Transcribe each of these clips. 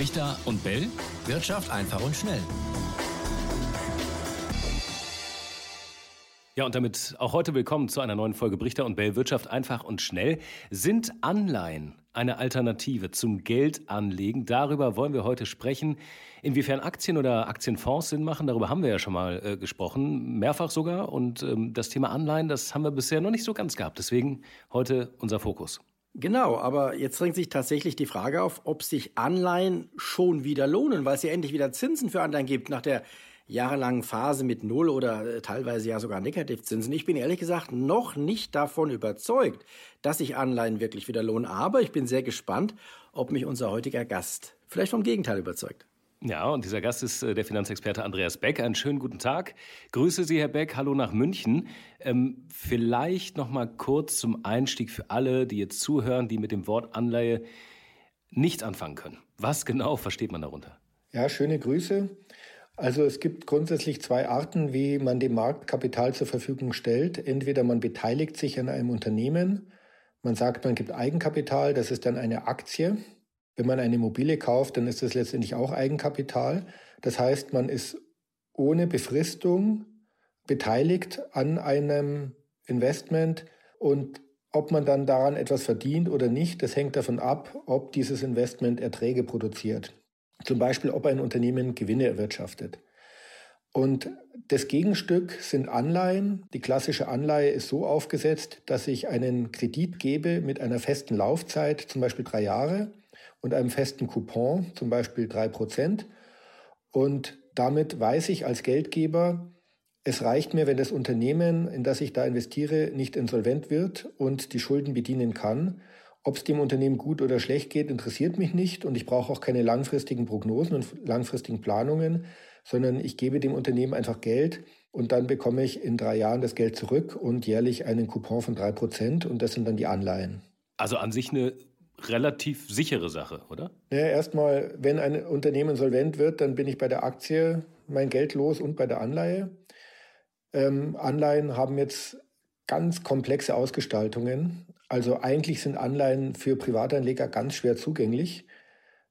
Richter und Bell. Wirtschaft einfach und schnell. Ja, und damit auch heute willkommen zu einer neuen Folge Brichter und Bell Wirtschaft einfach und schnell. Sind Anleihen eine Alternative zum Geldanlegen? Darüber wollen wir heute sprechen. Inwiefern Aktien oder Aktienfonds Sinn machen, darüber haben wir ja schon mal äh, gesprochen, mehrfach sogar. Und ähm, das Thema Anleihen, das haben wir bisher noch nicht so ganz gehabt. Deswegen heute unser Fokus. Genau, aber jetzt drängt sich tatsächlich die Frage auf, ob sich Anleihen schon wieder lohnen, weil es ja endlich wieder Zinsen für Anleihen gibt nach der jahrelangen Phase mit Null oder äh, teilweise ja sogar Negativzinsen. Ich bin ehrlich gesagt noch nicht davon überzeugt, dass sich Anleihen wirklich wieder lohnen. Aber ich bin sehr gespannt, ob mich unser heutiger Gast vielleicht vom Gegenteil überzeugt. Ja, und dieser Gast ist äh, der Finanzexperte Andreas Beck. Einen schönen guten Tag. Grüße Sie, Herr Beck. Hallo nach München. Ähm, vielleicht noch mal kurz zum Einstieg für alle, die jetzt zuhören, die mit dem Wort Anleihe nichts anfangen können. Was genau versteht man darunter? Ja, schöne Grüße. Also es gibt grundsätzlich zwei Arten, wie man dem Markt Kapital zur Verfügung stellt. Entweder man beteiligt sich an einem Unternehmen, man sagt, man gibt Eigenkapital, das ist dann eine Aktie. Wenn man eine Immobilie kauft, dann ist das letztendlich auch Eigenkapital. Das heißt, man ist ohne Befristung beteiligt an einem Investment und ob man dann daran etwas verdient oder nicht, das hängt davon ab, ob dieses Investment Erträge produziert. Zum Beispiel, ob ein Unternehmen Gewinne erwirtschaftet. Und das Gegenstück sind Anleihen. Die klassische Anleihe ist so aufgesetzt, dass ich einen Kredit gebe mit einer festen Laufzeit, zum Beispiel drei Jahre, und einem festen Coupon, zum Beispiel drei Prozent. Und damit weiß ich als Geldgeber, es reicht mir, wenn das Unternehmen, in das ich da investiere, nicht insolvent wird und die Schulden bedienen kann. Ob es dem Unternehmen gut oder schlecht geht, interessiert mich nicht und ich brauche auch keine langfristigen Prognosen und langfristigen Planungen, sondern ich gebe dem Unternehmen einfach Geld und dann bekomme ich in drei Jahren das Geld zurück und jährlich einen Coupon von drei Prozent und das sind dann die Anleihen. Also an sich eine relativ sichere Sache, oder? Ja, erstmal, wenn ein Unternehmen solvent wird, dann bin ich bei der Aktie mein Geld los und bei der Anleihe. Ähm, Anleihen haben jetzt ganz komplexe Ausgestaltungen. Also eigentlich sind Anleihen für Privatanleger ganz schwer zugänglich.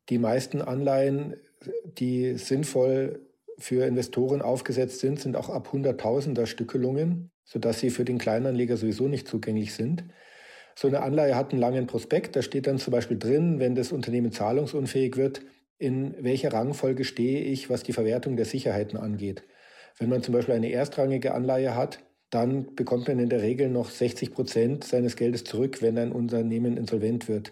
Die meisten Anleihen, die sinnvoll für Investoren aufgesetzt sind, sind auch ab Hunderttausender Stückelungen, sodass sie für den Kleinanleger sowieso nicht zugänglich sind. So eine Anleihe hat einen langen Prospekt, da steht dann zum Beispiel drin, wenn das Unternehmen zahlungsunfähig wird, in welcher Rangfolge stehe ich, was die Verwertung der Sicherheiten angeht. Wenn man zum Beispiel eine erstrangige Anleihe hat, dann bekommt man in der Regel noch 60 Prozent seines Geldes zurück, wenn ein Unternehmen insolvent wird.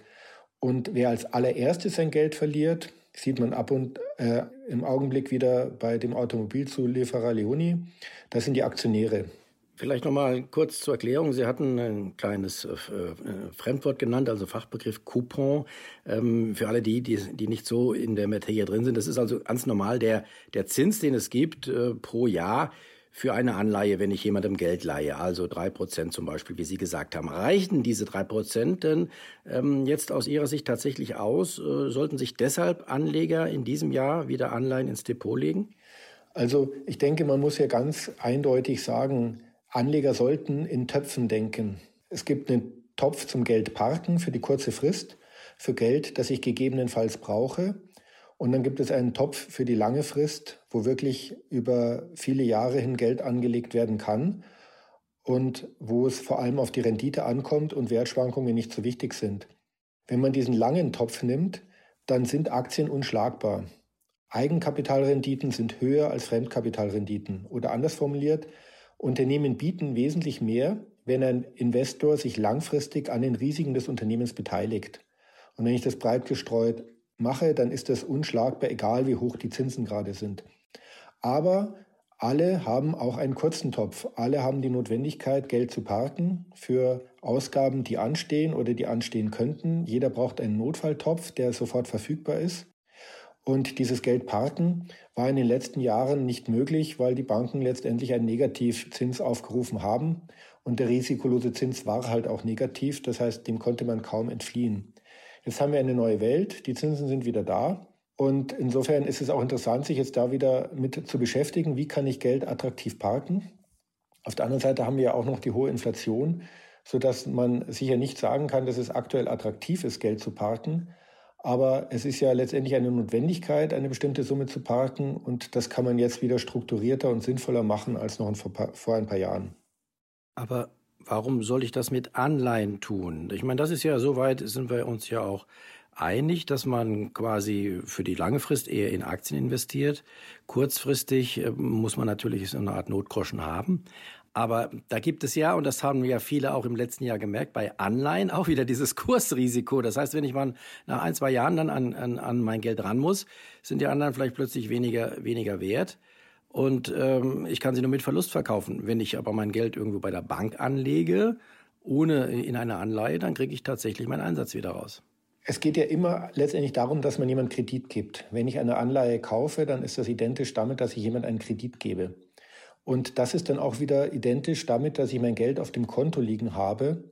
Und wer als allererstes sein Geld verliert, sieht man ab und äh, im Augenblick wieder bei dem Automobilzulieferer Leoni. Das sind die Aktionäre. Vielleicht noch mal kurz zur Erklärung. Sie hatten ein kleines äh, äh, Fremdwort genannt, also Fachbegriff Coupon. Ähm, für alle die, die, nicht so in der Materie drin sind, das ist also ganz normal der, der Zins, den es gibt äh, pro Jahr für eine Anleihe, wenn ich jemandem Geld leihe, also drei Prozent zum Beispiel, wie Sie gesagt haben. Reichen diese drei Prozent denn ähm, jetzt aus Ihrer Sicht tatsächlich aus? Sollten sich deshalb Anleger in diesem Jahr wieder Anleihen ins Depot legen? Also ich denke, man muss ja ganz eindeutig sagen, Anleger sollten in Töpfen denken. Es gibt einen Topf zum Geld parken für die kurze Frist, für Geld, das ich gegebenenfalls brauche. Und dann gibt es einen Topf für die lange Frist, wo wirklich über viele Jahre hin Geld angelegt werden kann und wo es vor allem auf die Rendite ankommt und Wertschwankungen nicht so wichtig sind. Wenn man diesen langen Topf nimmt, dann sind Aktien unschlagbar. Eigenkapitalrenditen sind höher als Fremdkapitalrenditen. Oder anders formuliert, Unternehmen bieten wesentlich mehr, wenn ein Investor sich langfristig an den Risiken des Unternehmens beteiligt. Und wenn ich das breit gestreut mache, dann ist das unschlagbar, egal wie hoch die Zinsen gerade sind. Aber alle haben auch einen kurzen Topf. Alle haben die Notwendigkeit, Geld zu parken für Ausgaben, die anstehen oder die anstehen könnten. Jeder braucht einen Notfalltopf, der sofort verfügbar ist. Und dieses Geld parken war in den letzten Jahren nicht möglich, weil die Banken letztendlich einen Negativzins aufgerufen haben. Und der risikolose Zins war halt auch negativ. Das heißt, dem konnte man kaum entfliehen. Jetzt haben wir eine neue Welt, die Zinsen sind wieder da. Und insofern ist es auch interessant, sich jetzt da wieder mit zu beschäftigen, wie kann ich Geld attraktiv parken. Auf der anderen Seite haben wir ja auch noch die hohe Inflation, sodass man sicher nicht sagen kann, dass es aktuell attraktiv ist, Geld zu parken. Aber es ist ja letztendlich eine Notwendigkeit, eine bestimmte Summe zu parken. Und das kann man jetzt wieder strukturierter und sinnvoller machen als noch vor ein paar Jahren. Aber warum soll ich das mit Anleihen tun? Ich meine, das ist ja soweit, sind wir uns ja auch einig, dass man quasi für die lange Frist eher in Aktien investiert. Kurzfristig äh, muss man natürlich so eine Art Notgroschen haben. Aber da gibt es ja, und das haben ja viele auch im letzten Jahr gemerkt, bei Anleihen auch wieder dieses Kursrisiko. Das heißt, wenn ich mal nach ein, zwei Jahren dann an, an, an mein Geld ran muss, sind die anderen vielleicht plötzlich weniger, weniger wert. Und ähm, ich kann sie nur mit Verlust verkaufen. Wenn ich aber mein Geld irgendwo bei der Bank anlege, ohne in eine Anleihe, dann kriege ich tatsächlich meinen Einsatz wieder raus. Es geht ja immer letztendlich darum, dass man jemand Kredit gibt. Wenn ich eine Anleihe kaufe, dann ist das identisch damit, dass ich jemand einen Kredit gebe. Und das ist dann auch wieder identisch damit, dass ich mein Geld auf dem Konto liegen habe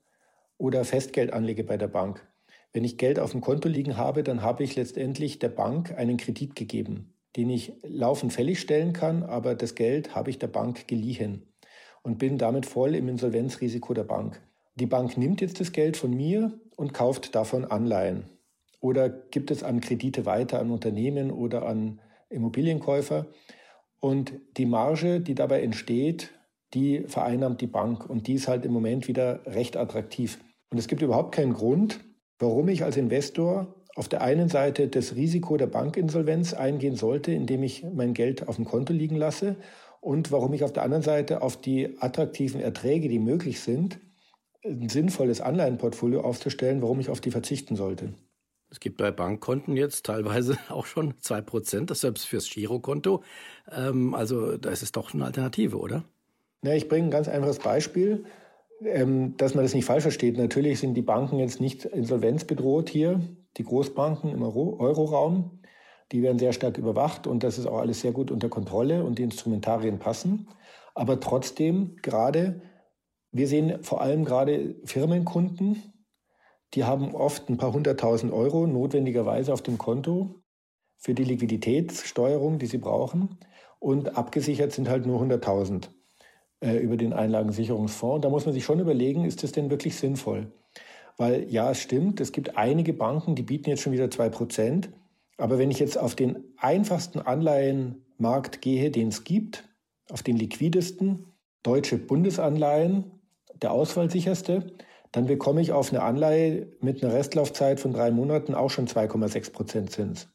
oder Festgeld anlege bei der Bank. Wenn ich Geld auf dem Konto liegen habe, dann habe ich letztendlich der Bank einen Kredit gegeben, den ich laufend fällig stellen kann, aber das Geld habe ich der Bank geliehen und bin damit voll im Insolvenzrisiko der Bank. Die Bank nimmt jetzt das Geld von mir und kauft davon Anleihen oder gibt es an Kredite weiter an Unternehmen oder an Immobilienkäufer. Und die Marge, die dabei entsteht, die vereinnahmt die Bank. Und die ist halt im Moment wieder recht attraktiv. Und es gibt überhaupt keinen Grund, warum ich als Investor auf der einen Seite das Risiko der Bankinsolvenz eingehen sollte, indem ich mein Geld auf dem Konto liegen lasse und warum ich auf der anderen Seite auf die attraktiven Erträge, die möglich sind, ein sinnvolles Anleihenportfolio aufzustellen, warum ich auf die verzichten sollte. Es gibt bei Bankkonten jetzt teilweise auch schon 2%, das selbst fürs Girokonto. Ähm, also da ist es doch eine Alternative, oder? Na, ich bringe ein ganz einfaches Beispiel, ähm, dass man das nicht falsch versteht. Natürlich sind die Banken jetzt nicht insolvenzbedroht hier, die Großbanken im Euro Euroraum. Die werden sehr stark überwacht und das ist auch alles sehr gut unter Kontrolle und die Instrumentarien passen. Aber trotzdem, gerade, wir sehen vor allem gerade Firmenkunden, die haben oft ein paar hunderttausend Euro notwendigerweise auf dem Konto für die Liquiditätssteuerung, die sie brauchen. Und abgesichert sind halt nur 100.000 äh, über den Einlagensicherungsfonds. Da muss man sich schon überlegen, ist das denn wirklich sinnvoll? Weil ja, es stimmt, es gibt einige Banken, die bieten jetzt schon wieder 2%. Aber wenn ich jetzt auf den einfachsten Anleihenmarkt gehe, den es gibt, auf den liquidesten, deutsche Bundesanleihen, der ausfallsicherste, dann bekomme ich auf eine Anleihe mit einer Restlaufzeit von drei Monaten auch schon 2,6 Prozent Zins.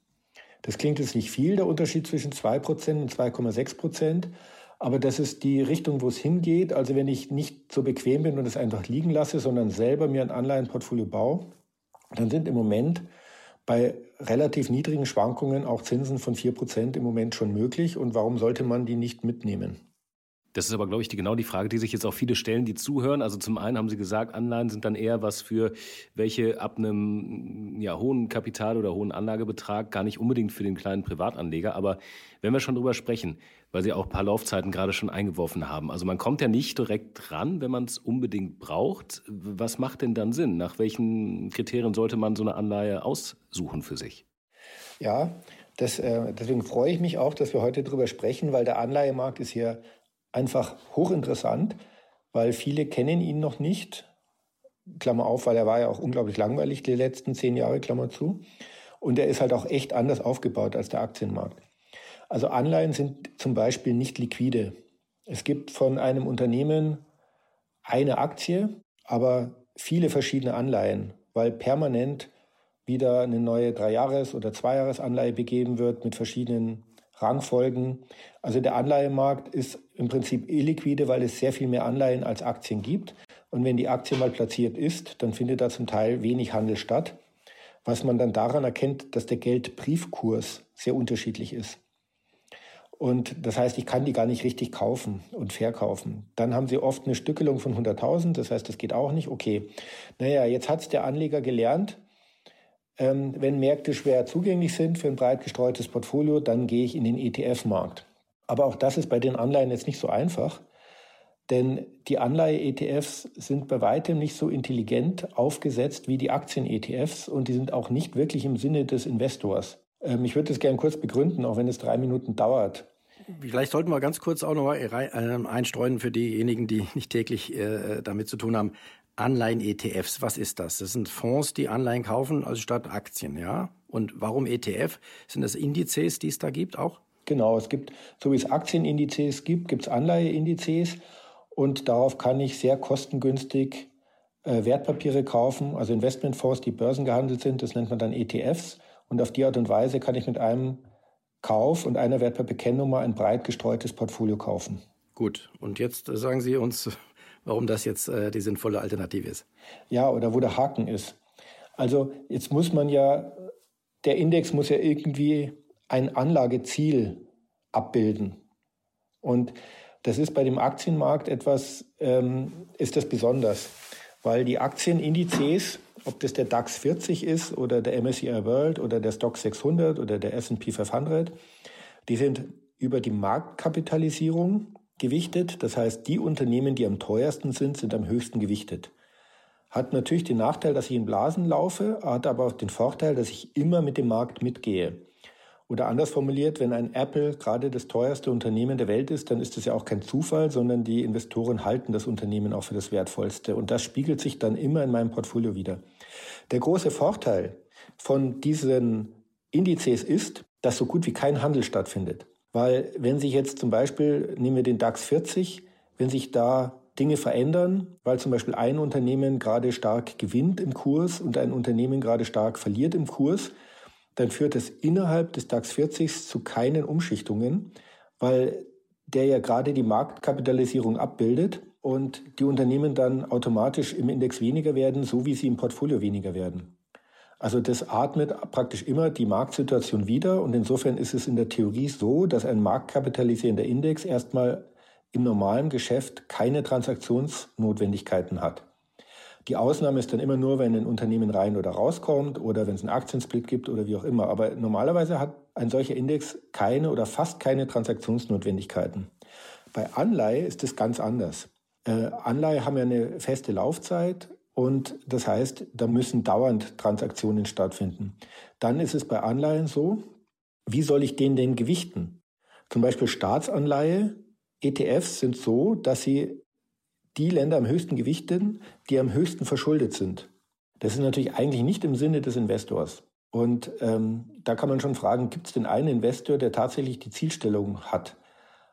Das klingt jetzt nicht viel, der Unterschied zwischen 2 Prozent und 2,6 Prozent. Aber das ist die Richtung, wo es hingeht. Also wenn ich nicht so bequem bin und es einfach liegen lasse, sondern selber mir ein Anleihenportfolio baue, dann sind im Moment bei relativ niedrigen Schwankungen auch Zinsen von 4 Prozent im Moment schon möglich. Und warum sollte man die nicht mitnehmen? Das ist aber, glaube ich, die, genau die Frage, die sich jetzt auch viele stellen, die zuhören. Also zum einen haben Sie gesagt, Anleihen sind dann eher was für welche ab einem ja, hohen Kapital oder hohen Anlagebetrag, gar nicht unbedingt für den kleinen Privatanleger. Aber wenn wir schon drüber sprechen, weil Sie auch ein paar Laufzeiten gerade schon eingeworfen haben. Also man kommt ja nicht direkt ran, wenn man es unbedingt braucht. Was macht denn dann Sinn? Nach welchen Kriterien sollte man so eine Anleihe aussuchen für sich? Ja, das, äh, deswegen freue ich mich auch, dass wir heute darüber sprechen, weil der Anleihemarkt ist hier einfach hochinteressant, weil viele kennen ihn noch nicht. Klammer auf, weil er war ja auch unglaublich langweilig die letzten zehn Jahre, Klammer zu. Und er ist halt auch echt anders aufgebaut als der Aktienmarkt. Also Anleihen sind zum Beispiel nicht liquide. Es gibt von einem Unternehmen eine Aktie, aber viele verschiedene Anleihen, weil permanent wieder eine neue Dreijahres- oder Zweijahresanleihe begeben wird mit verschiedenen Rangfolgen. Also der Anleihemarkt ist im Prinzip illiquide, weil es sehr viel mehr Anleihen als Aktien gibt. Und wenn die Aktie mal platziert ist, dann findet da zum Teil wenig Handel statt, was man dann daran erkennt, dass der Geldbriefkurs sehr unterschiedlich ist. Und das heißt, ich kann die gar nicht richtig kaufen und verkaufen. Dann haben sie oft eine Stückelung von 100.000, das heißt, das geht auch nicht. Okay, naja, jetzt hat es der Anleger gelernt, ähm, wenn Märkte schwer zugänglich sind für ein breit gestreutes Portfolio, dann gehe ich in den ETF-Markt. Aber auch das ist bei den Anleihen jetzt nicht so einfach, denn die Anleihe-ETFs sind bei weitem nicht so intelligent aufgesetzt wie die Aktien-ETFs und die sind auch nicht wirklich im Sinne des Investors. Ähm, ich würde das gerne kurz begründen, auch wenn es drei Minuten dauert. Vielleicht sollten wir ganz kurz auch noch mal ähm, einstreuen für diejenigen, die nicht täglich äh, damit zu tun haben. Anleihen-ETFs, was ist das? Das sind Fonds, die Anleihen kaufen, also statt Aktien, ja? Und warum ETF? Sind das Indizes, die es da gibt auch? Genau, es gibt, so wie es Aktienindizes gibt, gibt es Anleiheindizes und darauf kann ich sehr kostengünstig äh, Wertpapiere kaufen, also Investmentfonds, die börsengehandelt sind, das nennt man dann ETFs. Und auf die Art und Weise kann ich mit einem Kauf und einer Wertpapierkennnummer ein breit gestreutes Portfolio kaufen. Gut, und jetzt sagen Sie uns, warum das jetzt äh, die sinnvolle Alternative ist. Ja, oder wo der Haken ist. Also jetzt muss man ja, der Index muss ja irgendwie ein Anlageziel abbilden. Und das ist bei dem Aktienmarkt etwas, ähm, ist das besonders, weil die Aktienindizes, ob das der DAX 40 ist oder der MSCI World oder der Stock 600 oder der S&P 500, die sind über die Marktkapitalisierung gewichtet. Das heißt, die Unternehmen, die am teuersten sind, sind am höchsten gewichtet. Hat natürlich den Nachteil, dass ich in Blasen laufe, hat aber auch den Vorteil, dass ich immer mit dem Markt mitgehe. Oder anders formuliert, wenn ein Apple gerade das teuerste Unternehmen der Welt ist, dann ist das ja auch kein Zufall, sondern die Investoren halten das Unternehmen auch für das wertvollste. Und das spiegelt sich dann immer in meinem Portfolio wieder. Der große Vorteil von diesen Indizes ist, dass so gut wie kein Handel stattfindet. Weil wenn sich jetzt zum Beispiel, nehmen wir den DAX 40, wenn sich da Dinge verändern, weil zum Beispiel ein Unternehmen gerade stark gewinnt im Kurs und ein Unternehmen gerade stark verliert im Kurs, dann führt es innerhalb des DAX 40 zu keinen Umschichtungen, weil der ja gerade die Marktkapitalisierung abbildet und die Unternehmen dann automatisch im Index weniger werden, so wie sie im Portfolio weniger werden. Also das atmet praktisch immer die Marktsituation wieder und insofern ist es in der Theorie so, dass ein marktkapitalisierender Index erstmal im normalen Geschäft keine Transaktionsnotwendigkeiten hat. Die Ausnahme ist dann immer nur, wenn ein Unternehmen rein oder rauskommt oder wenn es einen Aktiensplit gibt oder wie auch immer. Aber normalerweise hat ein solcher Index keine oder fast keine Transaktionsnotwendigkeiten. Bei Anleihe ist es ganz anders. Äh, Anleihe haben ja eine feste Laufzeit und das heißt, da müssen dauernd Transaktionen stattfinden. Dann ist es bei Anleihen so, wie soll ich den denn gewichten? Zum Beispiel Staatsanleihe, ETFs sind so, dass sie die Länder am höchsten gewichten, die am höchsten verschuldet sind. Das ist natürlich eigentlich nicht im Sinne des Investors. Und ähm, da kann man schon fragen, gibt es denn einen Investor, der tatsächlich die Zielstellung hat?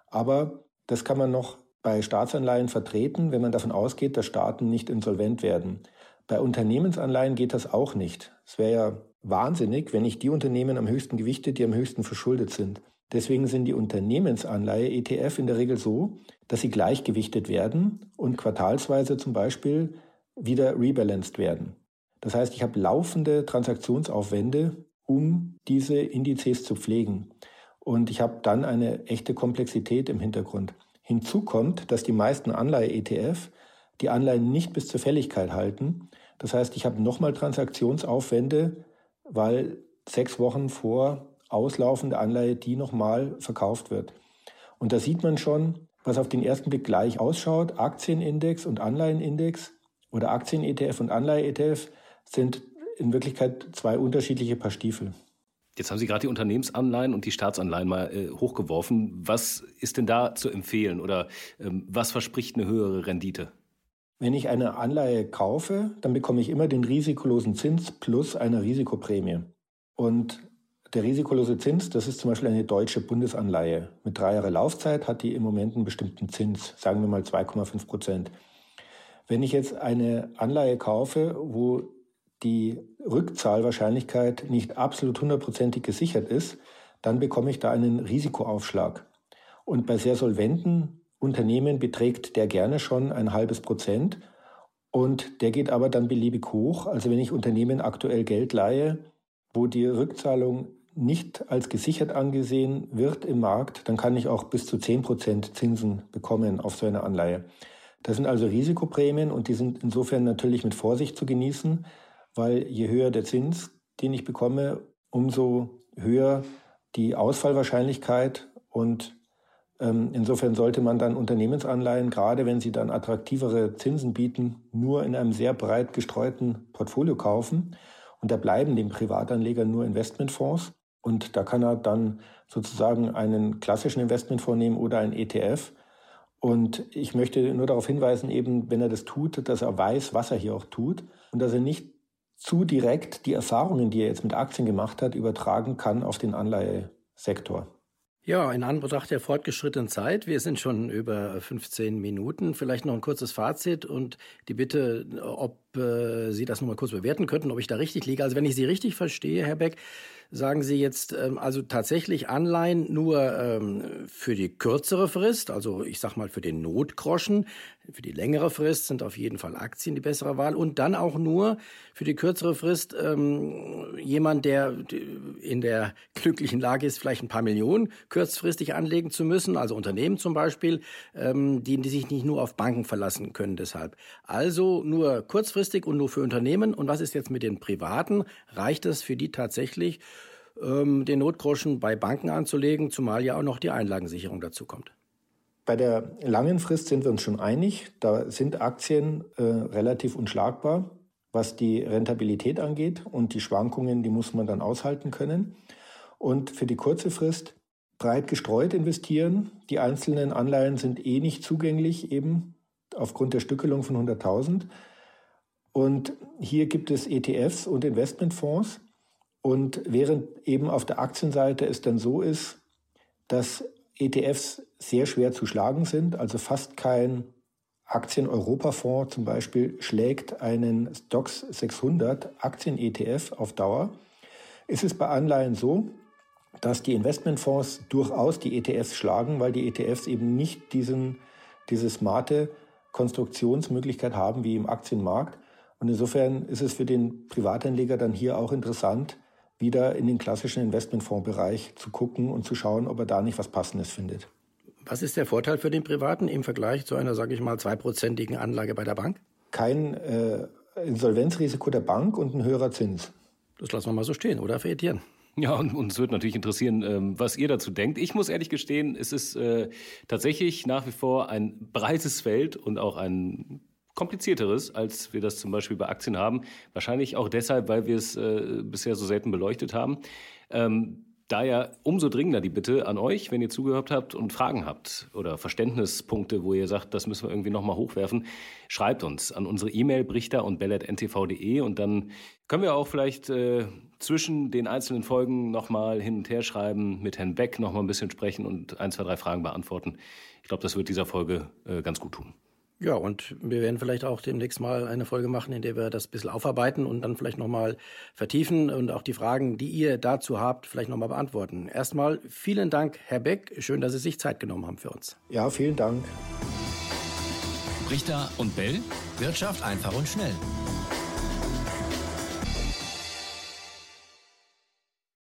Aber das kann man noch bei Staatsanleihen vertreten, wenn man davon ausgeht, dass Staaten nicht insolvent werden. Bei Unternehmensanleihen geht das auch nicht. Es wäre ja wahnsinnig, wenn ich die Unternehmen am höchsten gewichte, die am höchsten verschuldet sind. Deswegen sind die Unternehmensanleihe ETF in der Regel so, dass sie gleichgewichtet werden und quartalsweise zum Beispiel wieder rebalanced werden. Das heißt, ich habe laufende Transaktionsaufwände, um diese Indizes zu pflegen. Und ich habe dann eine echte Komplexität im Hintergrund. Hinzu kommt, dass die meisten Anleihe-ETF die Anleihen nicht bis zur Fälligkeit halten. Das heißt, ich habe nochmal Transaktionsaufwände, weil sechs Wochen vor auslaufende Anleihe die nochmal verkauft wird. Und da sieht man schon, was auf den ersten Blick gleich ausschaut. Aktienindex und Anleihenindex oder Aktien-ETF und Anleihe-ETF sind in Wirklichkeit zwei unterschiedliche Paar Stiefel. Jetzt haben Sie gerade die Unternehmensanleihen und die Staatsanleihen mal äh, hochgeworfen. Was ist denn da zu empfehlen oder ähm, was verspricht eine höhere Rendite? Wenn ich eine Anleihe kaufe, dann bekomme ich immer den risikolosen Zins plus eine Risikoprämie. Und der risikolose Zins, das ist zum Beispiel eine deutsche Bundesanleihe. Mit drei Jahre Laufzeit hat die im Moment einen bestimmten Zins, sagen wir mal 2,5 Prozent. Wenn ich jetzt eine Anleihe kaufe, wo die Rückzahlwahrscheinlichkeit nicht absolut hundertprozentig gesichert ist, dann bekomme ich da einen Risikoaufschlag. Und bei sehr solventen Unternehmen beträgt der gerne schon ein halbes Prozent und der geht aber dann beliebig hoch. Also wenn ich Unternehmen aktuell Geld leihe, wo die Rückzahlung nicht als gesichert angesehen wird im Markt, dann kann ich auch bis zu 10 Prozent Zinsen bekommen auf so eine Anleihe. Das sind also Risikoprämien und die sind insofern natürlich mit Vorsicht zu genießen, weil je höher der Zins, den ich bekomme, umso höher die Ausfallwahrscheinlichkeit und ähm, insofern sollte man dann Unternehmensanleihen, gerade wenn sie dann attraktivere Zinsen bieten, nur in einem sehr breit gestreuten Portfolio kaufen. Und da bleiben dem Privatanleger nur Investmentfonds. Und da kann er dann sozusagen einen klassischen Investmentfonds nehmen oder einen ETF. Und ich möchte nur darauf hinweisen, eben, wenn er das tut, dass er weiß, was er hier auch tut und dass er nicht zu direkt die Erfahrungen, die er jetzt mit Aktien gemacht hat, übertragen kann auf den Anleihesektor. Ja, in Anbetracht der fortgeschrittenen Zeit, wir sind schon über 15 Minuten, vielleicht noch ein kurzes Fazit und die Bitte, ob äh, Sie das noch mal kurz bewerten könnten, ob ich da richtig liege. Also wenn ich Sie richtig verstehe, Herr Beck, sagen Sie jetzt ähm, also tatsächlich Anleihen nur ähm, für die kürzere Frist, also ich sag mal für den Notgroschen, für die längere Frist sind auf jeden Fall Aktien die bessere Wahl und dann auch nur für die kürzere Frist ähm, jemand, der in der glücklichen Lage ist, vielleicht ein paar Millionen kurzfristig anlegen zu müssen, also Unternehmen zum Beispiel, die, die sich nicht nur auf Banken verlassen können deshalb. Also nur kurzfristig und nur für Unternehmen. Und was ist jetzt mit den Privaten? Reicht es für die tatsächlich? ähm, den Notgroschen bei Banken anzulegen, zumal ja auch noch die Einlagensicherung dazu kommt. Bei der langen Frist sind wir uns schon einig. Da sind Aktien äh, relativ unschlagbar, was die Rentabilität angeht. Und die Schwankungen, die muss man dann aushalten können. Und für die kurze Frist breit gestreut investieren. Die einzelnen Anleihen sind eh nicht zugänglich, eben aufgrund der Stückelung von 100.000. Und hier gibt es ETFs und Investmentfonds. Und während eben auf der Aktienseite es dann so ist, dass ETFs sehr schwer zu schlagen sind, also fast kein Aktien-Europafonds zum Beispiel schlägt einen Stocks 600 Aktien-ETF auf Dauer, ist es bei Anleihen so, dass die Investmentfonds durchaus die ETFs schlagen, weil die ETFs eben nicht diesen, diese smarte Konstruktionsmöglichkeit haben wie im Aktienmarkt. Und insofern ist es für den Privatanleger dann hier auch interessant, wieder in den klassischen Investmentfondsbereich zu gucken und zu schauen, ob er da nicht was Passendes findet. Was ist der Vorteil für den Privaten im Vergleich zu einer, sage ich mal, zweiprozentigen Anlage bei der Bank? Kein äh, Insolvenzrisiko der Bank und ein höherer Zins. Das lassen wir mal so stehen, oder, Etienne? Ja, und uns wird natürlich interessieren, ähm, was ihr dazu denkt. Ich muss ehrlich gestehen, es ist äh, tatsächlich nach wie vor ein breites Feld und auch ein komplizierteres, als wir das zum Beispiel bei Aktien haben. Wahrscheinlich auch deshalb, weil wir es äh, bisher so selten beleuchtet haben. Ähm, Daher umso dringender die Bitte an euch, wenn ihr zugehört habt und Fragen habt oder Verständnispunkte, wo ihr sagt, das müssen wir irgendwie nochmal hochwerfen, schreibt uns an unsere E-Mail brichter und bellet.ntv.de und dann können wir auch vielleicht äh, zwischen den einzelnen Folgen nochmal hin und her schreiben, mit Herrn Beck nochmal ein bisschen sprechen und ein, zwei, drei Fragen beantworten. Ich glaube, das wird dieser Folge äh, ganz gut tun. Ja, und wir werden vielleicht auch demnächst mal eine Folge machen, in der wir das ein bisschen aufarbeiten und dann vielleicht nochmal vertiefen und auch die Fragen, die ihr dazu habt, vielleicht nochmal beantworten. Erstmal vielen Dank, Herr Beck. Schön, dass Sie sich Zeit genommen haben für uns. Ja, vielen Dank. Richter und Bell. Wirtschaft einfach und schnell.